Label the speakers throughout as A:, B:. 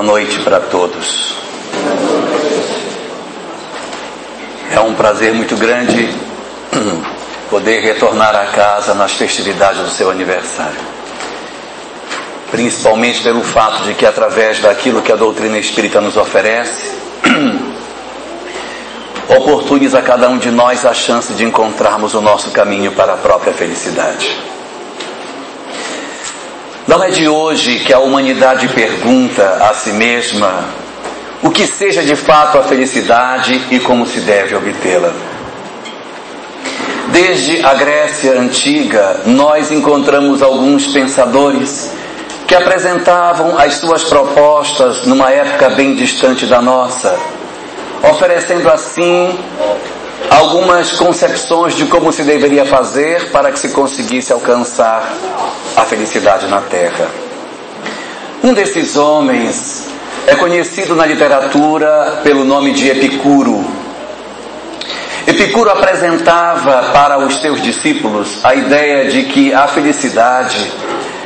A: Boa noite para todos. É um prazer muito grande poder retornar a casa nas festividades do seu aniversário. Principalmente pelo fato de que, através daquilo que a doutrina espírita nos oferece, oportuniza a cada um de nós a chance de encontrarmos o nosso caminho para a própria felicidade. Não é de hoje que a humanidade pergunta a si mesma o que seja de fato a felicidade e como se deve obtê-la. Desde a Grécia antiga, nós encontramos alguns pensadores que apresentavam as suas propostas numa época bem distante da nossa, oferecendo assim algumas concepções de como se deveria fazer para que se conseguisse alcançar a felicidade na terra. Um desses homens é conhecido na literatura pelo nome de Epicuro. Epicuro apresentava para os seus discípulos a ideia de que a felicidade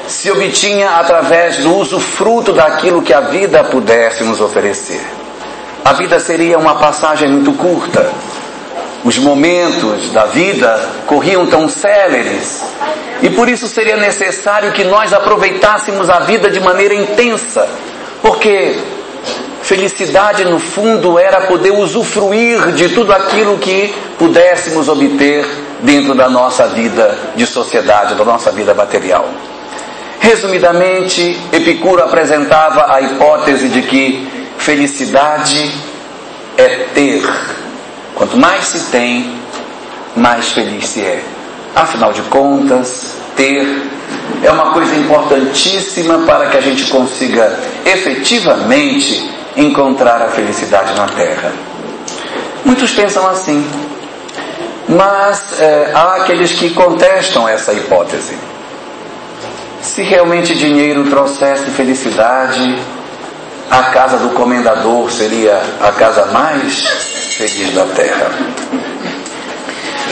A: se obtinha através do usufruto daquilo que a vida pudesse nos oferecer. A vida seria uma passagem muito curta os momentos da vida corriam tão céleres. E por isso seria necessário que nós aproveitássemos a vida de maneira intensa, porque felicidade no fundo era poder usufruir de tudo aquilo que pudéssemos obter dentro da nossa vida de sociedade, da nossa vida material. Resumidamente, Epicuro apresentava a hipótese de que felicidade é ter Quanto mais se tem, mais feliz se é. Afinal de contas, ter é uma coisa importantíssima para que a gente consiga efetivamente encontrar a felicidade na Terra. Muitos pensam assim, mas é, há aqueles que contestam essa hipótese. Se realmente dinheiro trouxesse felicidade, a casa do comendador seria a casa mais feliz da terra.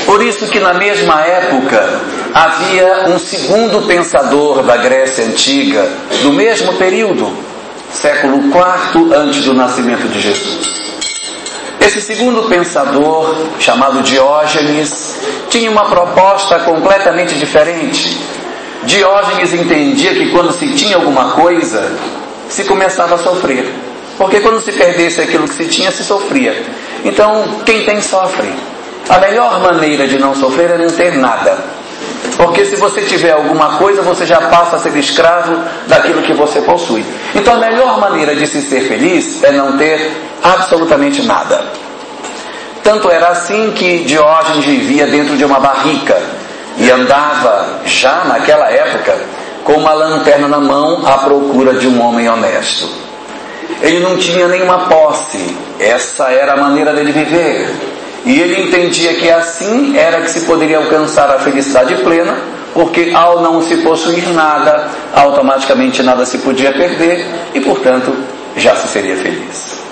A: Por isso que na mesma época havia um segundo pensador da Grécia antiga, do mesmo período, século IV antes do nascimento de Jesus. Esse segundo pensador, chamado Diógenes, tinha uma proposta completamente diferente. Diógenes entendia que quando se tinha alguma coisa, se começava a sofrer. Porque quando se perdesse aquilo que se tinha, se sofria. Então, quem tem sofre. A melhor maneira de não sofrer é não ter nada. Porque se você tiver alguma coisa, você já passa a ser escravo daquilo que você possui. Então a melhor maneira de se ser feliz é não ter absolutamente nada. Tanto era assim que Diógenes vivia dentro de uma barrica e andava, já naquela época, com uma lanterna na mão à procura de um homem honesto. Ele não tinha nenhuma posse, essa era a maneira dele viver. E ele entendia que assim era que se poderia alcançar a felicidade plena, porque ao não se possuir nada, automaticamente nada se podia perder e, portanto, já se seria feliz.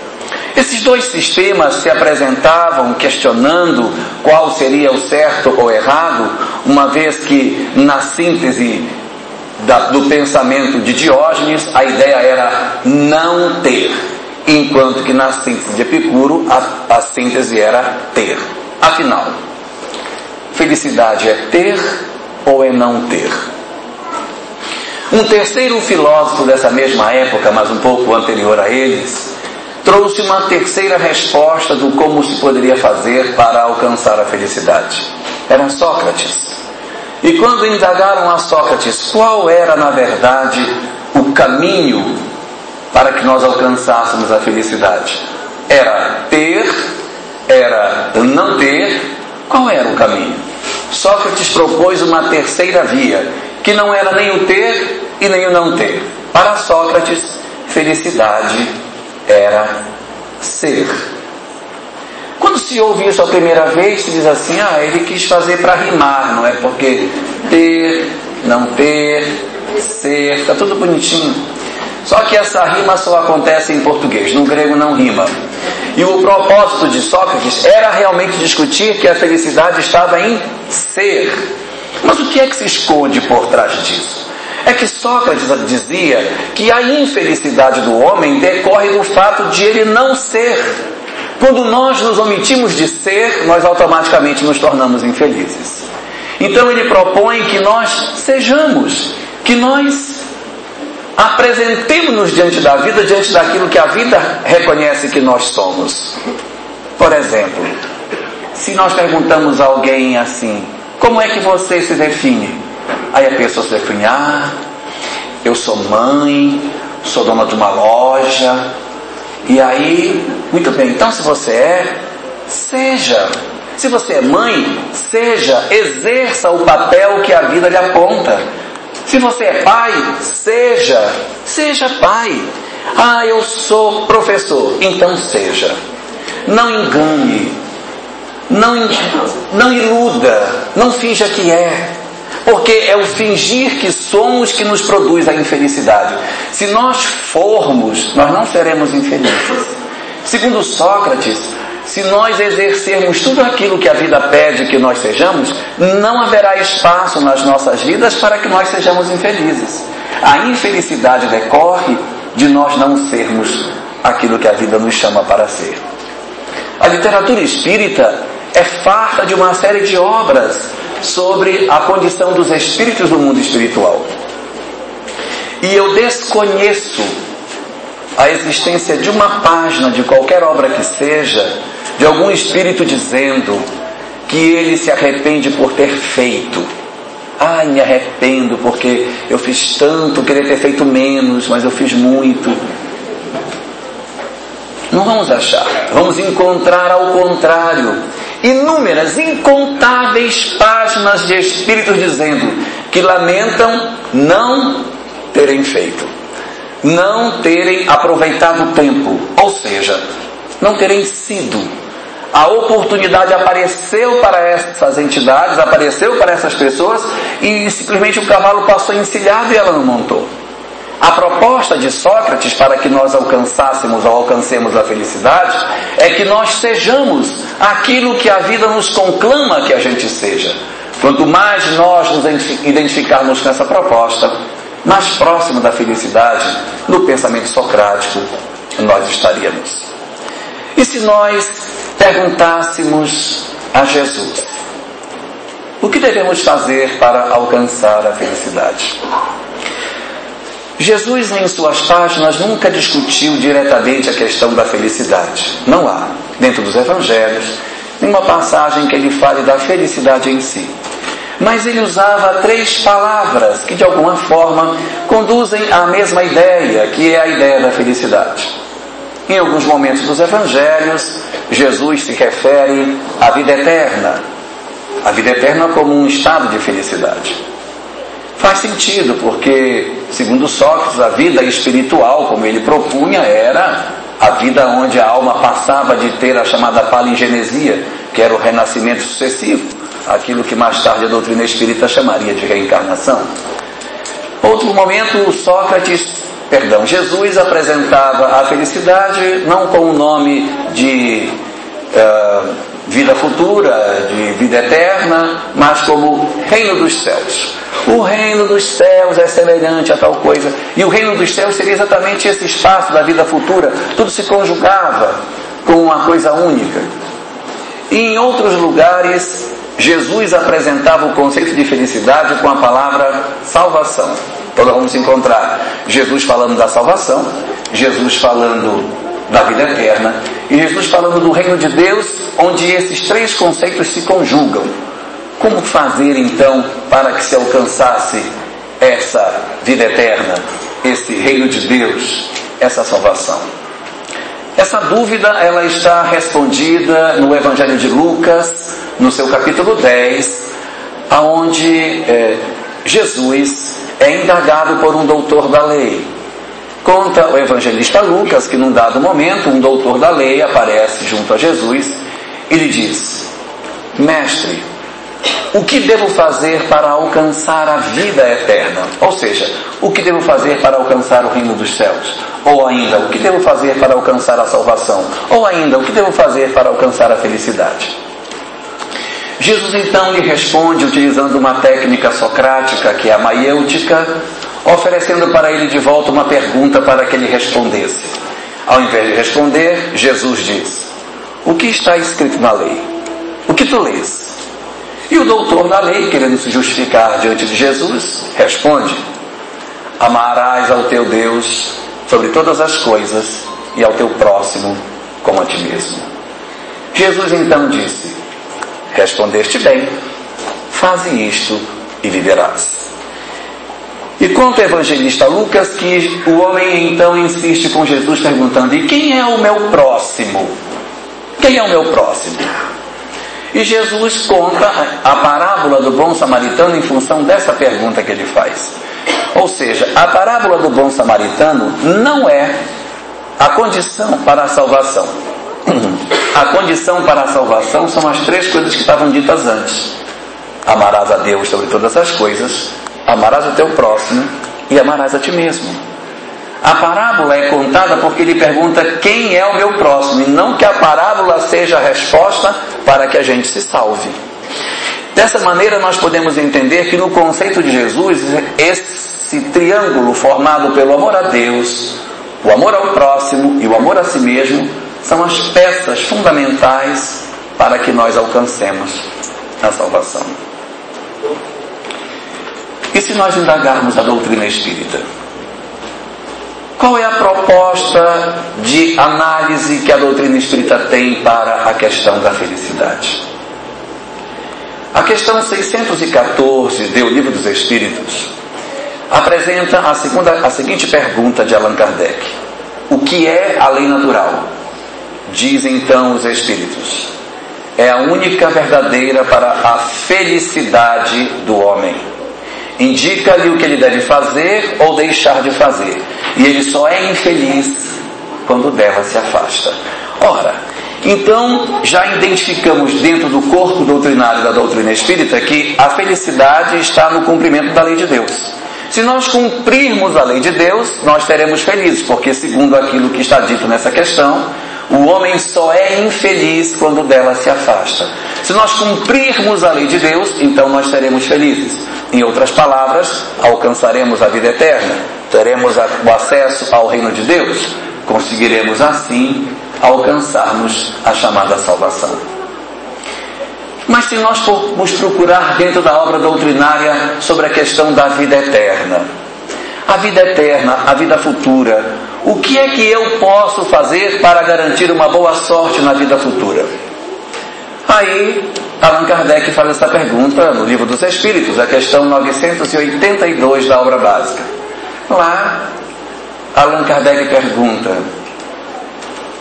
A: Esses dois sistemas se apresentavam questionando qual seria o certo ou errado, uma vez que na síntese da, do pensamento de Diógenes, a ideia era não ter, enquanto que na síntese de Epicuro, a, a síntese era ter. Afinal, felicidade é ter ou é não ter? Um terceiro filósofo dessa mesma época, mas um pouco anterior a eles, trouxe uma terceira resposta do como se poderia fazer para alcançar a felicidade. Era Sócrates. E quando indagaram a Sócrates qual era, na verdade, o caminho para que nós alcançássemos a felicidade, era ter, era não ter, qual era o caminho? Sócrates propôs uma terceira via, que não era nem o ter e nem o não ter. Para Sócrates, felicidade era ser. Quando se ouve isso a primeira vez, se diz assim, ah, ele quis fazer para rimar, não é? Porque ter, não ter, ser, está tudo bonitinho. Só que essa rima só acontece em português, no grego não rima. E o propósito de Sócrates era realmente discutir que a felicidade estava em ser. Mas o que é que se esconde por trás disso? é que Sócrates dizia que a infelicidade do homem decorre do fato de ele não ser. Quando nós nos omitimos de ser, nós automaticamente nos tornamos infelizes. Então ele propõe que nós sejamos, que nós apresentemos-nos diante da vida, diante daquilo que a vida reconhece que nós somos. Por exemplo, se nós perguntamos a alguém assim, como é que você se define? Aí a pessoa se define, ah, eu sou mãe, sou dona de uma loja. E aí, muito bem, então se você é, seja. Se você é mãe, seja, exerça o papel que a vida lhe aponta. Se você é pai, seja, seja pai. Ah, eu sou professor, então seja. Não engane, não, não iluda, não finja que é. Porque é o fingir que somos que nos produz a infelicidade. Se nós formos, nós não seremos infelizes. Segundo Sócrates, se nós exercermos tudo aquilo que a vida pede que nós sejamos, não haverá espaço nas nossas vidas para que nós sejamos infelizes. A infelicidade decorre de nós não sermos aquilo que a vida nos chama para ser. A literatura espírita é farta de uma série de obras sobre a condição dos espíritos do mundo espiritual. E eu desconheço a existência de uma página de qualquer obra que seja de algum espírito dizendo que ele se arrepende por ter feito. Ai, me arrependo porque eu fiz tanto, queria ter feito menos, mas eu fiz muito. Não vamos achar, vamos encontrar ao contrário inúmeras, incontáveis páginas de espíritos dizendo que lamentam não terem feito, não terem aproveitado o tempo, ou seja, não terem sido a oportunidade apareceu para essas entidades, apareceu para essas pessoas e simplesmente o cavalo passou encilhado e ela não montou. A proposta de Sócrates para que nós alcançássemos ou alcancemos a felicidade é que nós sejamos aquilo que a vida nos conclama que a gente seja. Quanto mais nós nos identificarmos com essa proposta, mais próximo da felicidade, no pensamento socrático, nós estaríamos. E se nós perguntássemos a Jesus: o que devemos fazer para alcançar a felicidade? Jesus, em suas páginas, nunca discutiu diretamente a questão da felicidade. Não há, dentro dos evangelhos, nenhuma passagem que ele fale da felicidade em si. Mas ele usava três palavras que, de alguma forma, conduzem à mesma ideia, que é a ideia da felicidade. Em alguns momentos dos evangelhos, Jesus se refere à vida eterna. A vida eterna como um estado de felicidade. Faz sentido, porque, segundo Sócrates, a vida espiritual, como ele propunha, era a vida onde a alma passava de ter a chamada palingenesia, que era o renascimento sucessivo, aquilo que mais tarde a doutrina espírita chamaria de reencarnação. Outro momento, Sócrates, perdão, Jesus apresentava a felicidade não com o nome de uh, vida futura, de vida eterna, mas como reino dos céus. O reino dos céus é semelhante a tal coisa. E o reino dos céus seria exatamente esse espaço da vida futura. Tudo se conjugava com uma coisa única. E em outros lugares, Jesus apresentava o conceito de felicidade com a palavra salvação. Então nós vamos encontrar Jesus falando da salvação, Jesus falando da vida eterna e Jesus falando do reino de Deus, onde esses três conceitos se conjugam. Como fazer então para que se alcançasse essa vida eterna, esse reino de Deus, essa salvação? Essa dúvida ela está respondida no Evangelho de Lucas, no seu capítulo 10, aonde é, Jesus é indagado por um doutor da lei. Conta o evangelista Lucas que num dado momento um doutor da lei aparece junto a Jesus e lhe diz: Mestre, o que devo fazer para alcançar a vida eterna? Ou seja, o que devo fazer para alcançar o reino dos céus? Ou ainda, o que devo fazer para alcançar a salvação? Ou ainda, o que devo fazer para alcançar a felicidade? Jesus então lhe responde utilizando uma técnica socrática que é a maiêutica, oferecendo para ele de volta uma pergunta para que ele respondesse. Ao invés de responder, Jesus diz: O que está escrito na lei? O que tu lês? E o doutor da lei, querendo se justificar diante de Jesus, responde: Amarás ao teu Deus sobre todas as coisas e ao teu próximo como a ti mesmo. Jesus então disse: Respondeste bem, faze isto e viverás. E conta o evangelista Lucas que o homem então insiste com Jesus perguntando: E quem é o meu próximo? Quem é o meu próximo? E Jesus conta a parábola do bom samaritano em função dessa pergunta que ele faz. Ou seja, a parábola do bom samaritano não é a condição para a salvação. A condição para a salvação são as três coisas que estavam ditas antes: amarás a Deus sobre todas as coisas, amarás o teu próximo e amarás a ti mesmo. A parábola é contada porque ele pergunta quem é o meu próximo, e não que a parábola seja a resposta para que a gente se salve. Dessa maneira, nós podemos entender que no conceito de Jesus, esse triângulo formado pelo amor a Deus, o amor ao próximo e o amor a si mesmo são as peças fundamentais para que nós alcancemos a salvação. E se nós indagarmos a doutrina espírita? Qual é a proposta de análise que a doutrina espírita tem para a questão da felicidade? A questão 614 do Livro dos Espíritos apresenta a, segunda, a seguinte pergunta de Allan Kardec: O que é a lei natural? Dizem então os Espíritos. É a única verdadeira para a felicidade do homem indica-lhe o que ele deve fazer ou deixar de fazer. E ele só é infeliz quando dela se afasta. Ora, então já identificamos dentro do corpo doutrinário da doutrina espírita que a felicidade está no cumprimento da lei de Deus. Se nós cumprirmos a lei de Deus, nós seremos felizes, porque segundo aquilo que está dito nessa questão, o homem só é infeliz quando dela se afasta. Se nós cumprirmos a lei de Deus, então nós seremos felizes. Em outras palavras, alcançaremos a vida eterna, teremos o acesso ao reino de Deus, conseguiremos assim alcançarmos a chamada salvação. Mas se nós formos procurar dentro da obra doutrinária sobre a questão da vida eterna, a vida eterna, a vida futura, o que é que eu posso fazer para garantir uma boa sorte na vida futura? Aí, Allan Kardec faz essa pergunta no Livro dos Espíritos, a questão 982 da obra básica. Lá, Allan Kardec pergunta: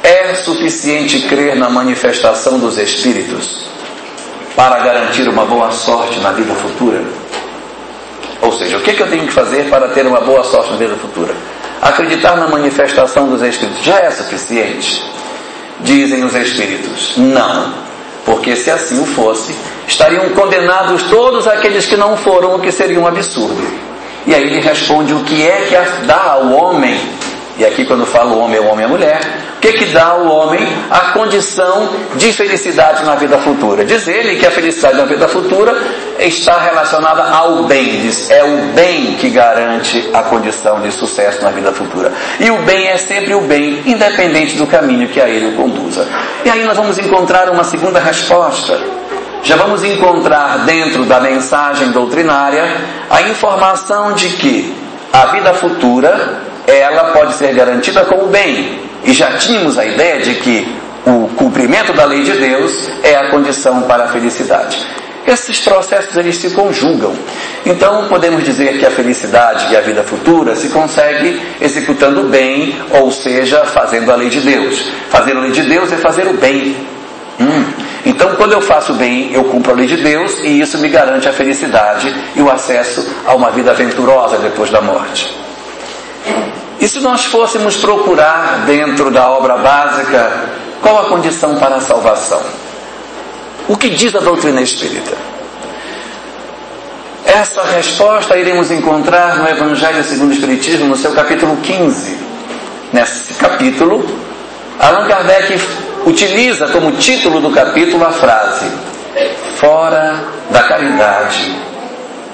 A: é suficiente crer na manifestação dos Espíritos para garantir uma boa sorte na vida futura? Ou seja, o que, é que eu tenho que fazer para ter uma boa sorte na vida futura? Acreditar na manifestação dos Espíritos já é suficiente? Dizem os Espíritos: não, porque se assim o fosse, estariam condenados todos aqueles que não foram, o que seria um absurdo. E aí ele responde: o que é que dá ao homem e aqui quando falo homem é o homem e a mulher, o que que dá ao homem a condição de felicidade na vida futura? Diz ele que a felicidade na vida futura está relacionada ao bem, diz, é o bem garante a condição de sucesso na vida futura. E o bem é sempre o bem, independente do caminho que a ele o conduza. E aí nós vamos encontrar uma segunda resposta. Já vamos encontrar dentro da mensagem doutrinária a informação de que a vida futura ela pode ser garantida como bem. E já tínhamos a ideia de que o cumprimento da lei de Deus é a condição para a felicidade. Esses processos eles se conjugam. Então podemos dizer que a felicidade e a vida futura se consegue executando o bem, ou seja, fazendo a lei de Deus. Fazer a lei de Deus é fazer o bem. Hum. Então, quando eu faço bem, eu cumpro a lei de Deus e isso me garante a felicidade e o acesso a uma vida aventurosa depois da morte. E se nós fôssemos procurar dentro da obra básica qual a condição para a salvação? O que diz a doutrina espírita? Essa resposta iremos encontrar no Evangelho segundo o Espiritismo, no seu capítulo 15. Nesse capítulo, Allan Kardec utiliza como título do capítulo a frase: Fora da caridade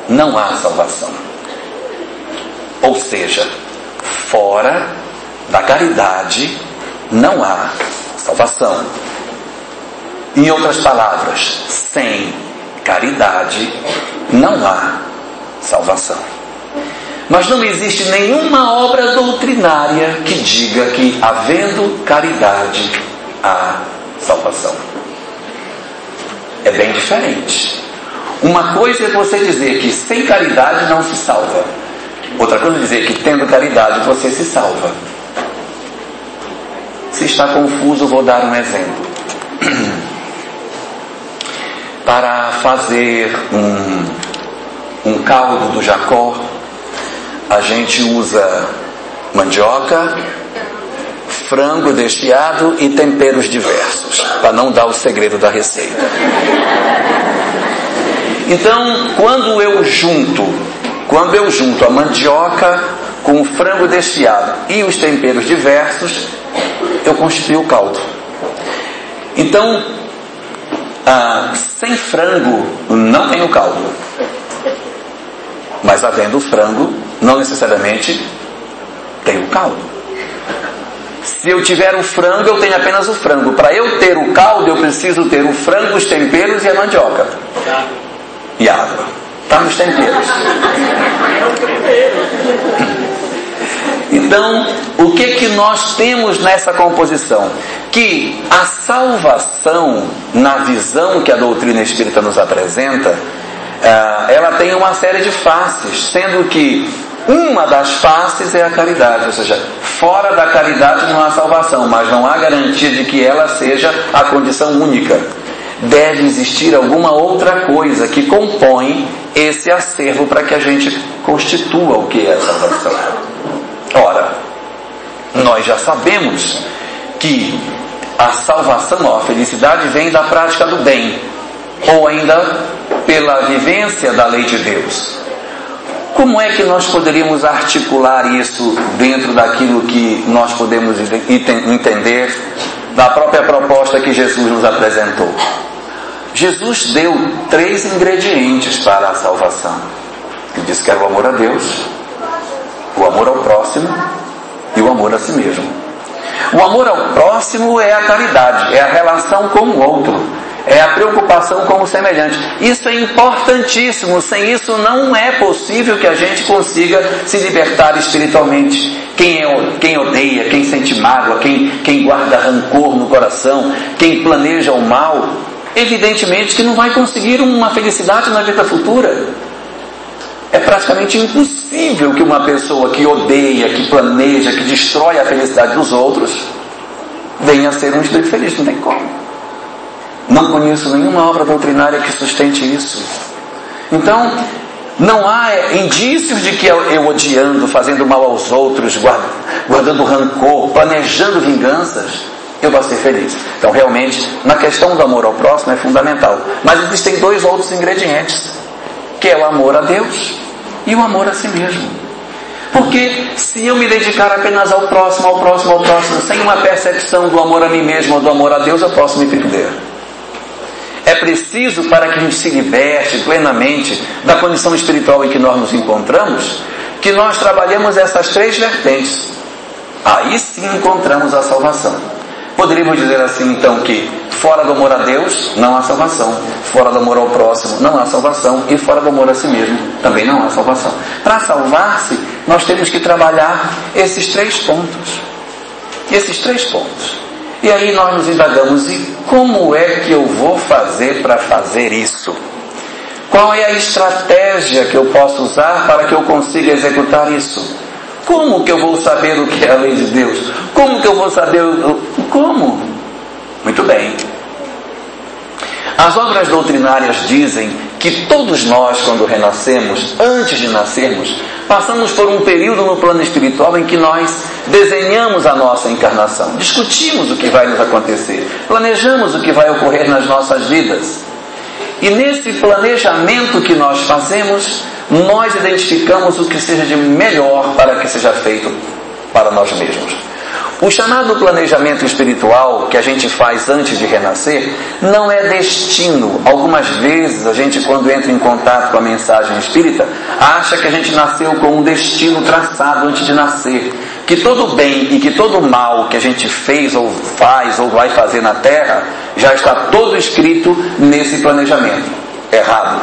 A: não há salvação. Ou seja, fora da caridade não há salvação. Em outras palavras, sem caridade não há salvação. Mas não existe nenhuma obra doutrinária que diga que, havendo caridade, há salvação. É bem diferente. Uma coisa é você dizer que sem caridade não se salva. Outra coisa é dizer que tendo caridade você se salva. Se está confuso, vou dar um exemplo. Para fazer um, um caldo do Jacó, a gente usa mandioca, frango desfiado e temperos diversos, para não dar o segredo da receita. Então, quando eu junto, quando eu junto a mandioca com o frango desfiado e os temperos diversos, eu construí o caldo. Então, ah, sem frango não tem o caldo. Mas havendo frango, não necessariamente tem o caldo. Se eu tiver o frango, eu tenho apenas o frango. Para eu ter o caldo, eu preciso ter o frango, os temperos e a mandioca. E água. Está nos temperos. Então, o que que nós temos nessa composição? Que a salvação, na visão que a doutrina espírita nos apresenta, eh, ela tem uma série de faces, sendo que uma das faces é a caridade, ou seja, fora da caridade não há salvação, mas não há garantia de que ela seja a condição única. Deve existir alguma outra coisa que compõe esse acervo para que a gente constitua o que é a salvação. Ora, nós já sabemos que a salvação, a felicidade vem da prática do bem, ou ainda pela vivência da lei de Deus. Como é que nós poderíamos articular isso dentro daquilo que nós podemos entender da própria proposta que Jesus nos apresentou? Jesus deu três ingredientes para a salvação. Ele disse que era o amor a Deus, o amor ao próximo e o amor a si mesmo. O amor ao próximo é a caridade, é a relação com o outro, é a preocupação com o semelhante. Isso é importantíssimo, sem isso não é possível que a gente consiga se libertar espiritualmente. Quem, é, quem odeia, quem sente mágoa, quem, quem guarda rancor no coração, quem planeja o mal, evidentemente que não vai conseguir uma felicidade na vida futura. É praticamente impossível que uma pessoa que odeia, que planeja, que destrói a felicidade dos outros, venha a ser um espírito feliz. Não tem como. Não conheço nenhuma obra doutrinária que sustente isso. Então, não há indícios de que eu, eu odiando, fazendo mal aos outros, guardando rancor, planejando vinganças, eu vou ser feliz. Então, realmente, na questão do amor ao próximo é fundamental. Mas existem dois outros ingredientes, que é o amor a Deus e o amor a si mesmo. Porque se eu me dedicar apenas ao próximo, ao próximo, ao próximo, sem uma percepção do amor a mim mesmo ou do amor a Deus, eu posso me perder. É preciso para que a gente se liberte plenamente da condição espiritual em que nós nos encontramos, que nós trabalhemos essas três vertentes. Aí sim encontramos a salvação. Poderíamos dizer assim então que fora do amor a Deus não há salvação, fora do amor ao próximo não há salvação e fora do amor a si mesmo também não há salvação. Para salvar-se, nós temos que trabalhar esses três pontos. Esses três pontos. E aí nós nos indagamos, e como é que eu vou fazer para fazer isso? Qual é a estratégia que eu posso usar para que eu consiga executar isso? Como que eu vou saber o que é a lei de Deus? Como que eu vou saber o. Como? Muito bem. As obras doutrinárias dizem que todos nós, quando renascemos, antes de nascermos, passamos por um período no plano espiritual em que nós desenhamos a nossa encarnação, discutimos o que vai nos acontecer, planejamos o que vai ocorrer nas nossas vidas. E nesse planejamento que nós fazemos, nós identificamos o que seja de melhor para que seja feito para nós mesmos. O chamado planejamento espiritual que a gente faz antes de renascer não é destino. Algumas vezes a gente, quando entra em contato com a mensagem espírita, acha que a gente nasceu com um destino traçado antes de nascer. Que todo bem e que todo mal que a gente fez ou faz ou vai fazer na Terra já está todo escrito nesse planejamento. Errado.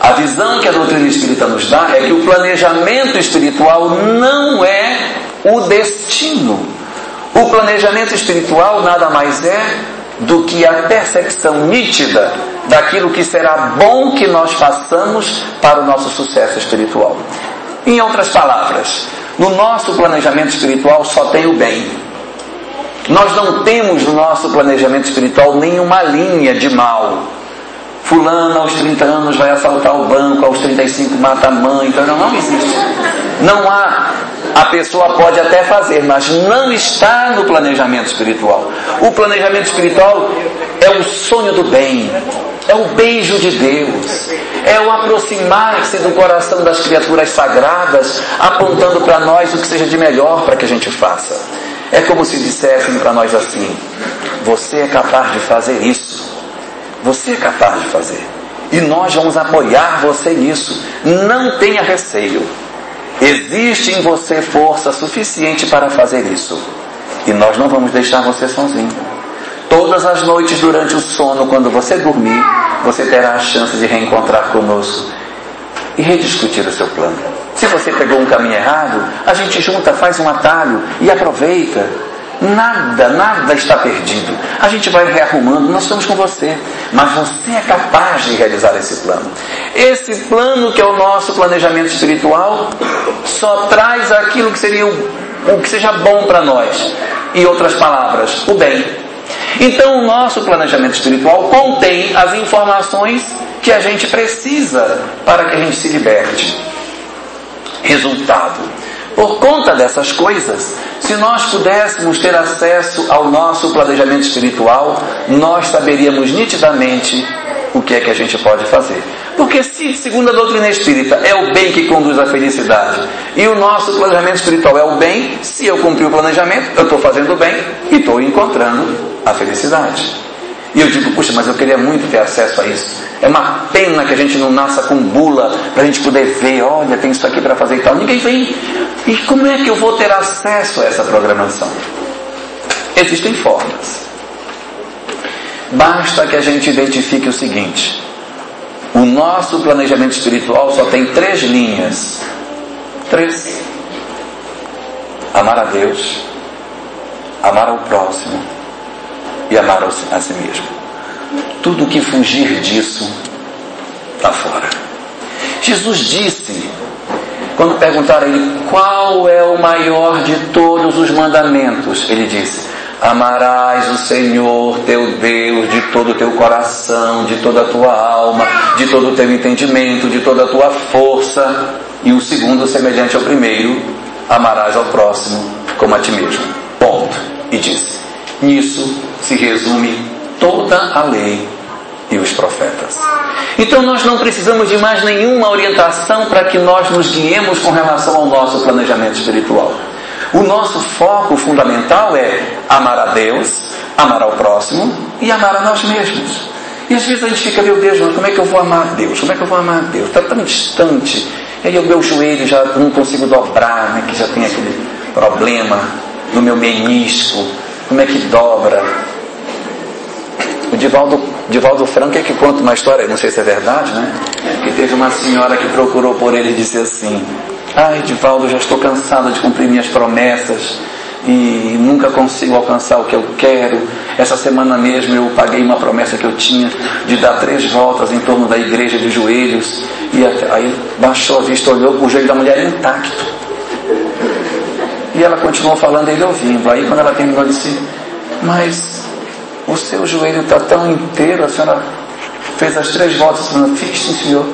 A: A visão que a doutrina espírita nos dá é que o planejamento espiritual não é o destino. O planejamento espiritual nada mais é do que a percepção nítida daquilo que será bom que nós façamos para o nosso sucesso espiritual. Em outras palavras, no nosso planejamento espiritual só tem o bem. Nós não temos no nosso planejamento espiritual nenhuma linha de mal. Fulano aos 30 anos vai assaltar o banco, aos 35 mata a mãe, então não, não existe. Não há a pessoa pode até fazer, mas não está no planejamento espiritual. O planejamento espiritual é o sonho do bem, é o beijo de Deus, é o aproximar-se do coração das criaturas sagradas, apontando para nós o que seja de melhor para que a gente faça. É como se dissessem para nós assim: você é capaz de fazer isso, você é capaz de fazer, e nós vamos apoiar você nisso. Não tenha receio. Existe em você força suficiente para fazer isso. E nós não vamos deixar você sozinho. Todas as noites durante o sono, quando você dormir, você terá a chance de reencontrar conosco e rediscutir o seu plano. Se você pegou um caminho errado, a gente junta, faz um atalho e aproveita. Nada, nada está perdido. A gente vai rearrumando, nós estamos com você. Mas você é capaz de realizar esse plano. Esse plano, que é o nosso planejamento espiritual, só traz aquilo que seria o, o que seja bom para nós. Em outras palavras, o bem. Então, o nosso planejamento espiritual contém as informações que a gente precisa para que a gente se liberte. Resultado por conta dessas coisas, se nós pudéssemos ter acesso ao nosso planejamento espiritual, nós saberíamos nitidamente o que é que a gente pode fazer. Porque se, segundo a doutrina espírita, é o bem que conduz à felicidade, e o nosso planejamento espiritual é o bem, se eu cumprir o planejamento, eu estou fazendo o bem e estou encontrando a felicidade. E eu digo, puxa, mas eu queria muito ter acesso a isso. É uma pena que a gente não nasça com bula para a gente poder ver, olha, tem isso aqui para fazer e tal. Ninguém vem. E como é que eu vou ter acesso a essa programação? Existem formas. Basta que a gente identifique o seguinte: o nosso planejamento espiritual só tem três linhas. Três. Amar a Deus, amar ao próximo e amar a si mesmo. Tudo que fugir disso está fora. Jesus disse, quando perguntaram a ele qual é o maior de todos os mandamentos, ele disse: Amarás o Senhor teu Deus de todo o teu coração, de toda a tua alma, de todo o teu entendimento, de toda a tua força. E o segundo, semelhante ao primeiro, amarás ao próximo como a ti mesmo. Ponto. E disse: Nisso se resume toda a lei e os profetas. Então nós não precisamos de mais nenhuma orientação para que nós nos guiemos com relação ao nosso planejamento espiritual. O nosso foco fundamental é amar a Deus, amar ao próximo e amar a nós mesmos. E às vezes a gente fica, meu Deus, como é que eu vou amar a Deus? Como é que eu vou amar a Deus? Está tão distante. E aí o meu joelho já não consigo dobrar, né? que já tem aquele problema no meu menisco. Como é que dobra? O Divaldo, Divaldo Franco é que conta uma história, não sei se é verdade, né? Que teve uma senhora que procurou por ele e disse assim: Ai, Divaldo, já estou cansada de cumprir minhas promessas e nunca consigo alcançar o que eu quero. Essa semana mesmo eu paguei uma promessa que eu tinha de dar três voltas em torno da igreja de joelhos. E aí baixou a vista, olhou, o joelho da mulher intacto. E ela continuou falando, ele ouvindo. Aí quando ela terminou, disse: Mas o seu joelho está tão inteiro, a senhora fez as três voltas, a senhora fiz, sim, senhor.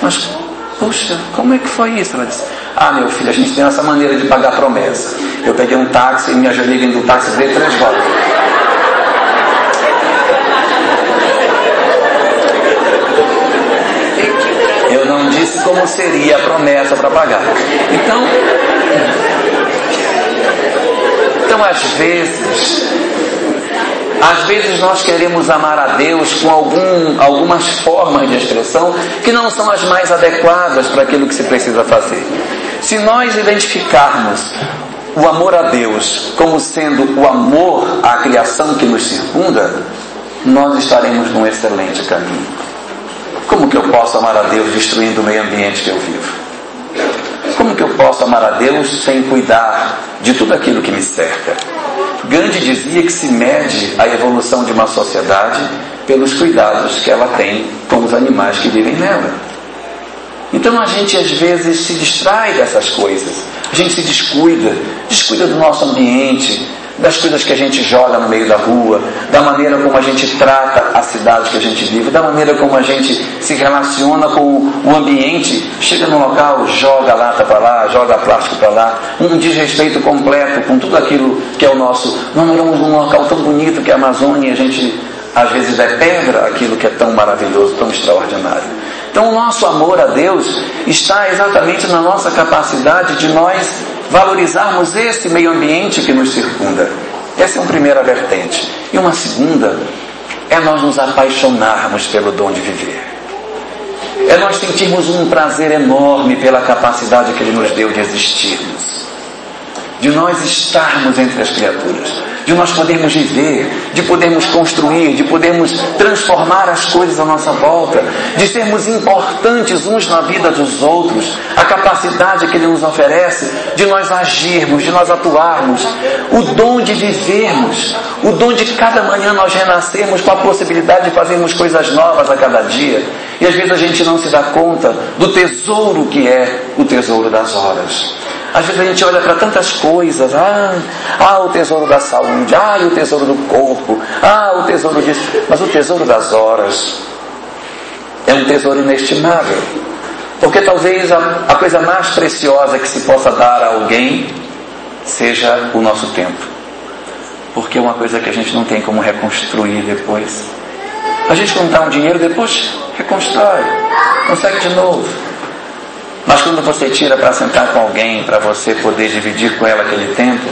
A: Mas, puxa, como é que foi isso? Ela disse, ah, meu filho, a gente tem essa maneira de pagar promessa. Eu peguei um táxi e me ajoelhei dentro do táxi e dei três voltas. Eu não disse como seria a promessa para pagar. Então, Então, às vezes, às vezes nós queremos amar a Deus com algum, algumas formas de expressão que não são as mais adequadas para aquilo que se precisa fazer. Se nós identificarmos o amor a Deus como sendo o amor à criação que nos circunda, nós estaremos num excelente caminho. Como que eu posso amar a Deus destruindo o meio ambiente que eu vivo? Como que eu posso amar a Deus sem cuidar de tudo aquilo que me cerca? Gandhi dizia que se mede a evolução de uma sociedade pelos cuidados que ela tem com os animais que vivem nela. Então a gente às vezes se distrai dessas coisas, a gente se descuida, descuida do nosso ambiente, das coisas que a gente joga no meio da rua, da maneira como a gente trata a cidade que a gente vive, da maneira como a gente se relaciona com o ambiente. Chega no local, joga lata para lá, joga plástico para lá, um desrespeito completo com tudo aquilo que é o nosso. Nós moramos num local tão bonito que é a Amazônia e a gente às vezes é pedra aquilo que é tão maravilhoso, tão extraordinário. Então o nosso amor a Deus está exatamente na nossa capacidade de nós valorizarmos esse meio ambiente que nos circunda. Essa é uma primeira vertente. E uma segunda é nós nos apaixonarmos pelo dom de viver. É nós sentirmos um prazer enorme pela capacidade que Ele nos deu de existirmos de nós estarmos entre as criaturas, de nós podermos viver, de podermos construir, de podermos transformar as coisas à nossa volta, de sermos importantes uns na vida dos outros, a capacidade que Ele nos oferece de nós agirmos, de nós atuarmos, o dom de vivermos, o dom de cada manhã nós renascermos com a possibilidade de fazermos coisas novas a cada dia. E às vezes a gente não se dá conta do tesouro que é o tesouro das horas. Às vezes a gente olha para tantas coisas, ah, ah, o tesouro da saúde, ah, o tesouro do corpo, ah, o tesouro disso, mas o tesouro das horas é um tesouro inestimável. Porque talvez a, a coisa mais preciosa que se possa dar a alguém seja o nosso tempo. Porque é uma coisa que a gente não tem como reconstruir depois. A gente quando dá um dinheiro, depois reconstrói, consegue de novo. Mas quando você tira para sentar com alguém, para você poder dividir com ela aquele tempo,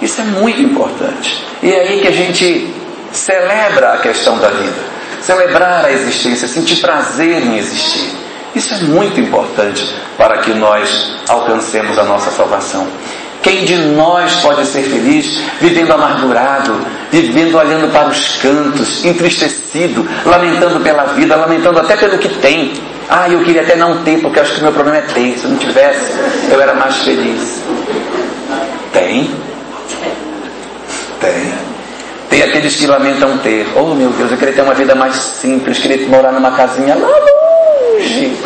A: isso é muito importante. E é aí que a gente celebra a questão da vida, celebrar a existência, sentir prazer em existir. Isso é muito importante para que nós alcancemos a nossa salvação. Quem de nós pode ser feliz vivendo amargurado, vivendo olhando para os cantos, entristecido, lamentando pela vida, lamentando até pelo que tem? Ah, eu queria até não ter, porque acho que o meu problema é ter. Se eu não tivesse, eu era mais feliz. Tem? Tem. Tem aqueles que lamentam ter. Oh meu Deus, eu queria ter uma vida mais simples, queria morar numa casinha lá longe.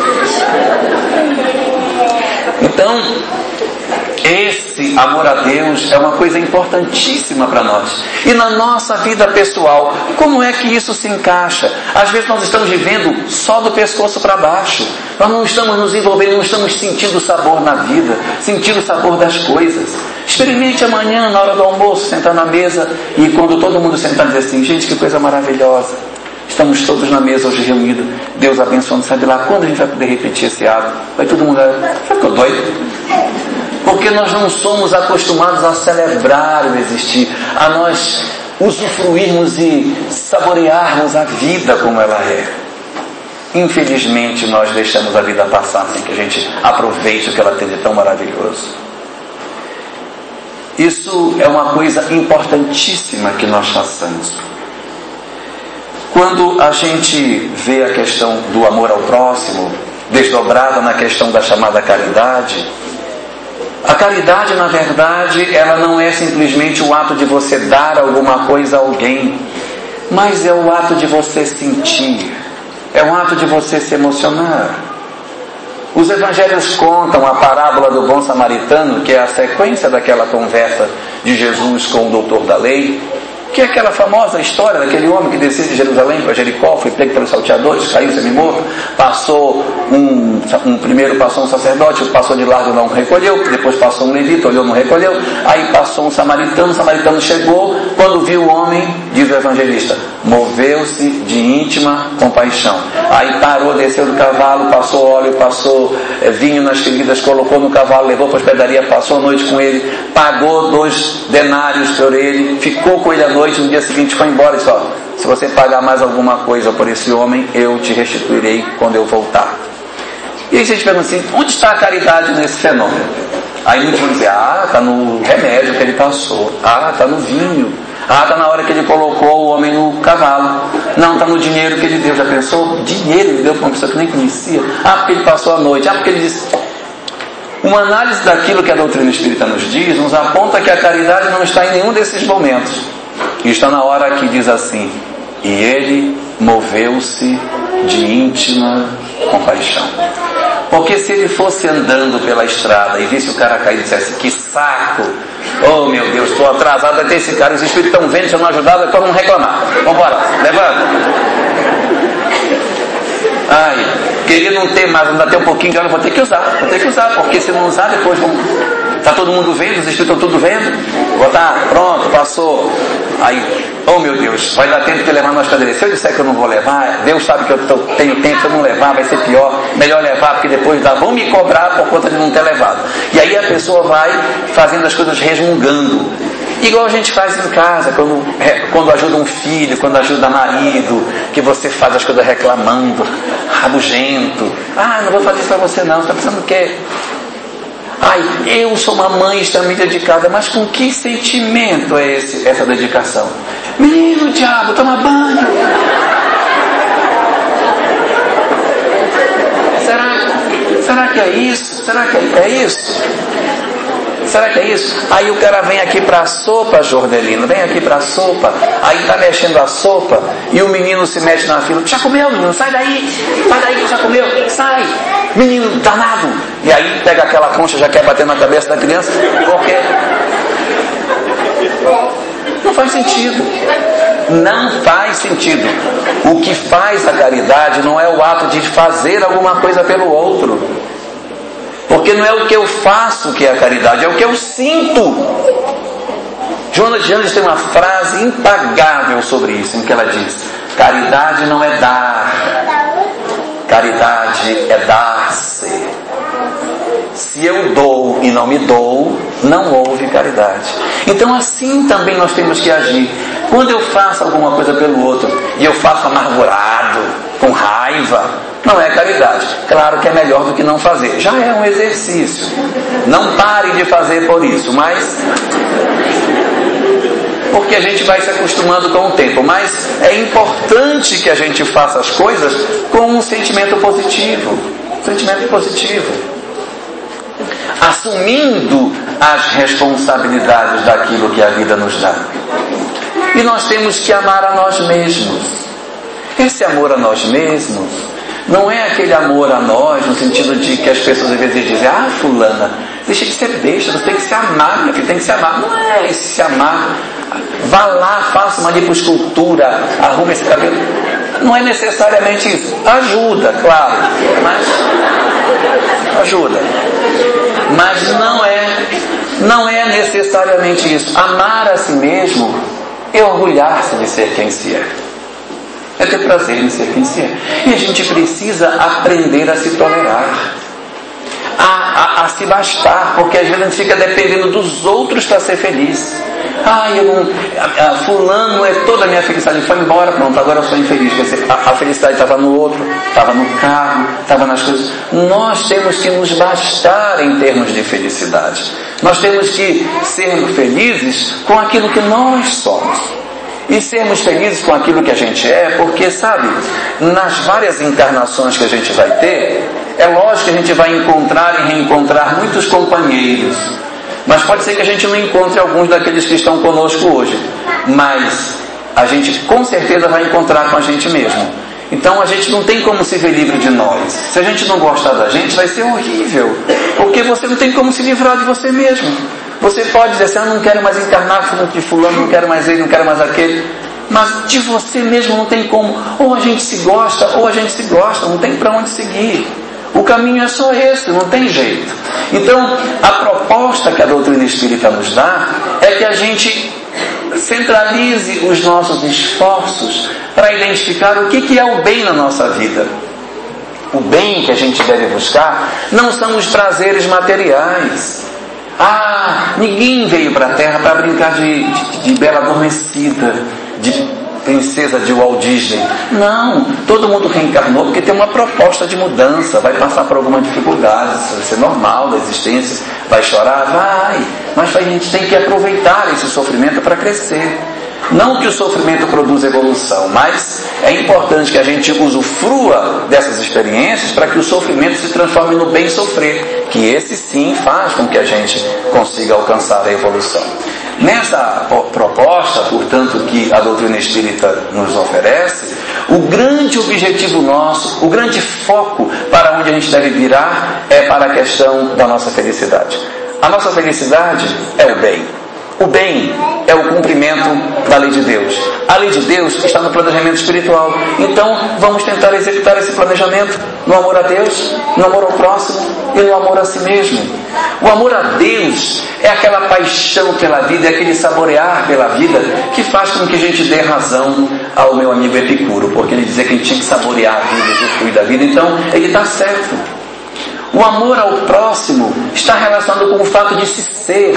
A: Então, esse amor a Deus é uma coisa importantíssima para nós. E na nossa vida pessoal, como é que isso se encaixa? Às vezes nós estamos vivendo só do pescoço para baixo. Nós não estamos nos envolvendo, não estamos sentindo o sabor na vida, sentindo o sabor das coisas. Experimente amanhã, na hora do almoço, sentar na mesa e quando todo mundo sentar dizer assim, gente, que coisa maravilhosa. Estamos todos na mesa hoje reunidos. Deus abençoando, sabe lá quando a gente vai poder repetir esse ato? Vai todo mundo. Já ficou doido? Porque nós não somos acostumados a celebrar o existir, a nós usufruirmos e saborearmos a vida como ela é. Infelizmente, nós deixamos a vida passar sem que a gente aproveite o que ela tem de tão maravilhoso. Isso é uma coisa importantíssima que nós façamos. Quando a gente vê a questão do amor ao próximo, desdobrada na questão da chamada caridade, a caridade, na verdade, ela não é simplesmente o ato de você dar alguma coisa a alguém, mas é o ato de você sentir, é um ato de você se emocionar. Os evangelhos contam a parábola do bom samaritano, que é a sequência daquela conversa de Jesus com o doutor da lei, que é aquela famosa história daquele homem que desceu de Jerusalém para Jericó, foi pego pelos salteadores, caiu semi-morto, passou um, um, primeiro passou um sacerdote, passou de largo não recolheu, depois passou um levita, olhou não recolheu, aí passou um samaritano, o samaritano chegou, quando viu o homem, diz o evangelista, moveu-se de íntima compaixão. Aí parou, desceu do cavalo, passou óleo, passou é, vinho nas feridas, colocou no cavalo, levou para a hospedaria, passou a noite com ele, pagou dois denários por ele, ficou com ele a noite, no dia seguinte foi embora e disse, ó, se você pagar mais alguma coisa por esse homem, eu te restituirei quando eu voltar. E aí a gente pergunta assim, onde está a caridade nesse fenômeno? Aí muitos vão dizer, ah, está no remédio que ele passou, ah, está no vinho, ah, está na hora que ele colocou o homem no cavalo. Não, está no dinheiro que ele deu. Já pensou? Dinheiro ele deu para uma pessoa que nem conhecia. Ah, porque ele passou a noite. Ah, porque ele disse. Uma análise daquilo que a doutrina espírita nos diz nos aponta que a caridade não está em nenhum desses momentos. E está na hora que diz assim: E ele moveu-se de íntima compaixão. Porque se ele fosse andando pela estrada e visse o cara cair e dissesse, que saco, oh meu Deus, estou atrasado até esse cara, os espíritos estão vendo, se eu não ajudar, então vamos reclamar. Vamos embora, levanta. Ai, queria não ter mais, ainda ter um pouquinho óleo, vou ter que usar, vou ter que usar, porque se não usar, depois vão. Está todo mundo vendo, os espíritos estão tudo vendo. Vou estar, pronto, passou. Aí, oh meu Deus, vai dar tempo de levar nós cadeiras. Se eu disser que eu não vou levar, Deus sabe que eu tô, tenho tempo, se eu não levar, vai ser pior. Melhor levar, porque depois dá, vão me cobrar por conta de não ter levado. E aí a pessoa vai fazendo as coisas resmungando. Igual a gente faz em casa, quando, quando ajuda um filho, quando ajuda marido, que você faz as coisas reclamando, rabugento. Ah, não vou fazer isso para você não, você está pensando o quê? Ai, eu sou uma mãe extremamente dedicada, mas com que sentimento é esse, essa dedicação? Menino, diabo, toma banho. Será, será que é isso? Será que é, é isso? Será que é isso? Aí o cara vem aqui para a sopa, Jordelino, vem aqui para a sopa, aí está mexendo a sopa e o menino se mexe na fila. Já comeu, menino? Sai daí, sai daí que já comeu, sai, menino danado. E aí pega aquela concha, já quer bater na cabeça da criança, porque não faz sentido. Não faz sentido. O que faz a caridade não é o ato de fazer alguma coisa pelo outro. Porque não é o que eu faço que é a caridade, é o que eu sinto. Jonas de Anjos tem uma frase impagável sobre isso, em que ela diz: Caridade não é dar, caridade é dar-se. Se eu dou e não me dou, não houve caridade. Então, assim também nós temos que agir. Quando eu faço alguma coisa pelo outro e eu faço amargurado, com raiva, não é caridade. Claro que é melhor do que não fazer. Já é um exercício. Não pare de fazer por isso, mas porque a gente vai se acostumando com o tempo, mas é importante que a gente faça as coisas com um sentimento positivo, sentimento positivo, assumindo as responsabilidades daquilo que a vida nos dá. E nós temos que amar a nós mesmos. Esse amor a nós mesmos não é aquele amor a nós, no sentido de que as pessoas às vezes dizem, ah, fulana, deixa de ser besta, você tem que se amar, filha, tem que se amar. Não é esse se amar. Vá lá, faça uma lipoescultura, arrume esse cabelo. Não é necessariamente isso. Ajuda, claro, mas ajuda. Mas não é, não é necessariamente isso. Amar a si mesmo é orgulhar-se de ser quem se é é ter prazer em ser quem se é. E a gente precisa aprender a se tolerar, a, a, a se bastar, porque às vezes a gente fica dependendo dos outros para ser feliz. Ah, eu não. A, a, fulano é toda a minha felicidade. Foi embora, pronto, agora eu sou infeliz. A, a felicidade estava no outro, estava no carro, estava nas coisas. Nós temos que nos bastar em termos de felicidade. Nós temos que ser felizes com aquilo que nós somos e sermos felizes com aquilo que a gente é, porque, sabe, nas várias encarnações que a gente vai ter, é lógico que a gente vai encontrar e reencontrar muitos companheiros, mas pode ser que a gente não encontre alguns daqueles que estão conosco hoje, mas a gente com certeza vai encontrar com a gente mesmo. Então a gente não tem como se ver livre de nós. Se a gente não gostar da gente, vai ser horrível, porque você não tem como se livrar de você mesmo. Você pode dizer assim, ah, não quero mais encarnar de fulano, não quero mais ele, não quero mais aquele. Mas de você mesmo não tem como. Ou a gente se gosta, ou a gente se gosta, não tem para onde seguir. O caminho é só esse, não tem jeito. Então, a proposta que a doutrina espírita nos dá é que a gente centralize os nossos esforços para identificar o que é o bem na nossa vida. O bem que a gente deve buscar não são os prazeres materiais. Ah, ninguém veio para a Terra para brincar de, de, de bela adormecida, de princesa de Walt Disney. Não, todo mundo reencarnou porque tem uma proposta de mudança, vai passar por alguma dificuldade, isso vai ser normal da existência, vai chorar, vai, mas a gente tem que aproveitar esse sofrimento para crescer. Não que o sofrimento produza evolução, mas é importante que a gente usufrua dessas experiências para que o sofrimento se transforme no bem sofrer, que esse sim faz com que a gente consiga alcançar a evolução. Nessa proposta, portanto, que a doutrina espírita nos oferece, o grande objetivo nosso, o grande foco para onde a gente deve virar é para a questão da nossa felicidade. A nossa felicidade é o bem. O bem é o cumprimento da lei de Deus. A lei de Deus está no planejamento espiritual. Então, vamos tentar executar esse planejamento no amor a Deus, no amor ao próximo e no amor a si mesmo. O amor a Deus é aquela paixão pela vida, é aquele saborear pela vida que faz com que a gente dê razão ao meu amigo Epicuro, porque ele dizia que gente tinha que saborear a vida, usufruir da vida. Então, ele está certo. O amor ao próximo está relacionado com o fato de se ser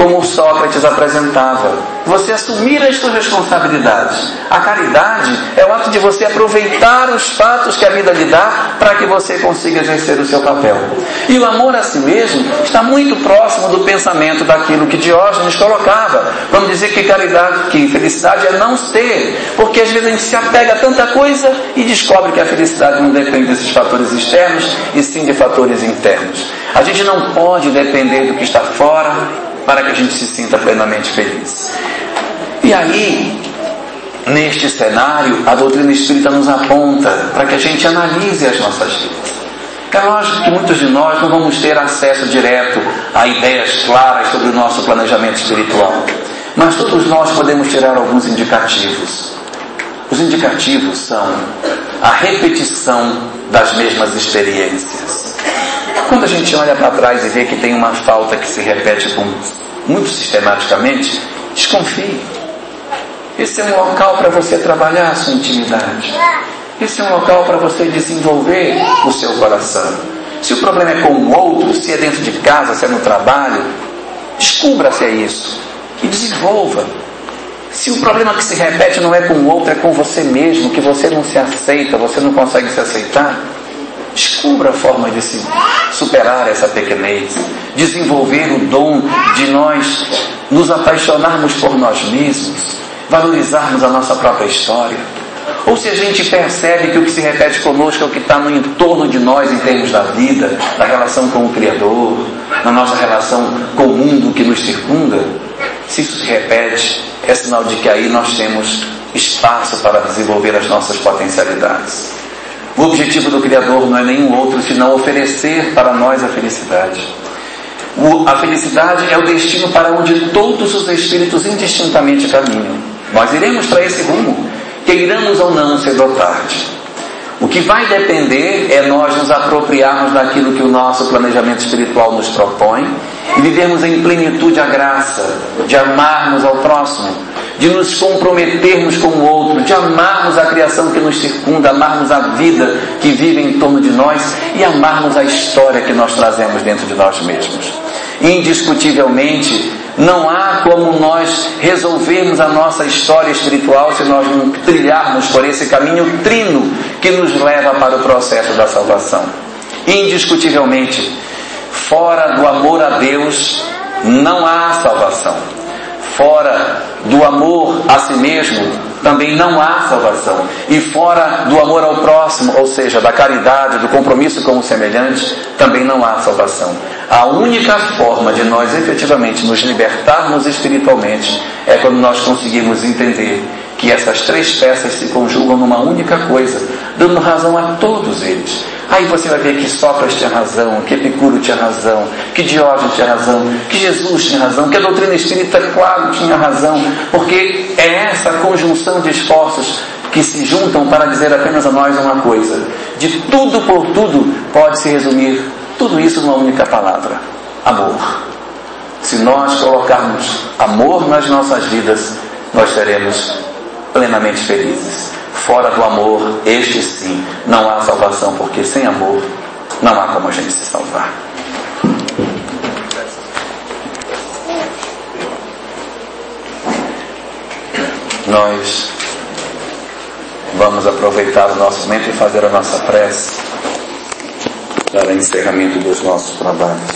A: como Sócrates apresentava. Você assumir as suas responsabilidades. A caridade é o ato de você aproveitar os fatos que a vida lhe dá para que você consiga exercer o seu papel. E o amor a si mesmo está muito próximo do pensamento daquilo que Diógenes colocava. Vamos dizer que caridade, que felicidade é não ser, porque às vezes a gente se apega a tanta coisa e descobre que a felicidade não depende desses fatores externos e sim de fatores internos. A gente não pode depender do que está fora para que a gente se sinta plenamente feliz. E aí, neste cenário, a doutrina espírita nos aponta para que a gente analise as nossas vidas. É lógico que muitos de nós não vamos ter acesso direto a ideias claras sobre o nosso planejamento espiritual, mas todos nós podemos tirar alguns indicativos. Os indicativos são a repetição das mesmas experiências. Quando a gente olha para trás e vê que tem uma falta que se repete com, muito sistematicamente, desconfie. Esse é um local para você trabalhar a sua intimidade. Esse é um local para você desenvolver o seu coração. Se o problema é com o outro, se é dentro de casa, se é no trabalho, descubra se é isso e desenvolva. Se o problema que se repete não é com o outro, é com você mesmo, que você não se aceita, você não consegue se aceitar, Descubra a forma de se superar essa pequenez, desenvolver o dom de nós nos apaixonarmos por nós mesmos, valorizarmos a nossa própria história. Ou se a gente percebe que o que se repete conosco é o que está no entorno de nós em termos da vida, da relação com o Criador, na nossa relação com o mundo que nos circunda, se isso se repete, é sinal de que aí nós temos espaço para desenvolver as nossas potencialidades. O objetivo do Criador não é nenhum outro senão oferecer para nós a felicidade. O, a felicidade é o destino para onde todos os espíritos indistintamente caminham. Nós iremos para esse rumo, queiramos ou não cedo ou tarde. O que vai depender é nós nos apropriarmos daquilo que o nosso planejamento espiritual nos propõe e vivermos em plenitude a graça de amarmos ao próximo, de nos comprometermos com o outro, de amarmos a criação que nos circunda, amarmos a vida que vive em torno de nós e amarmos a história que nós trazemos dentro de nós mesmos. Indiscutivelmente, não há como nós resolvermos a nossa história espiritual se nós não trilharmos por esse caminho trino que nos leva para o processo da salvação. Indiscutivelmente, fora do amor a Deus, não há salvação fora do amor a si mesmo, também não há salvação. E fora do amor ao próximo, ou seja, da caridade, do compromisso com o semelhante, também não há salvação. A única forma de nós efetivamente nos libertarmos espiritualmente é quando nós conseguirmos entender que essas três peças se conjugam numa única coisa, dando razão a todos eles. Aí você vai ver que Sócrates tinha razão, que Epicuro tinha razão, que Diógenes tinha razão, que Jesus tinha razão, que a doutrina espírita, claro, tinha razão, porque é essa conjunção de esforços que se juntam para dizer apenas a nós uma coisa: de tudo por tudo pode se resumir tudo isso numa única palavra: amor. Se nós colocarmos amor nas nossas vidas, nós seremos plenamente felizes. Fora do amor, este sim, não há salvação, porque sem amor não há como a gente se salvar. Nós vamos aproveitar o nosso momento e fazer a nossa prece para encerramento dos nossos trabalhos.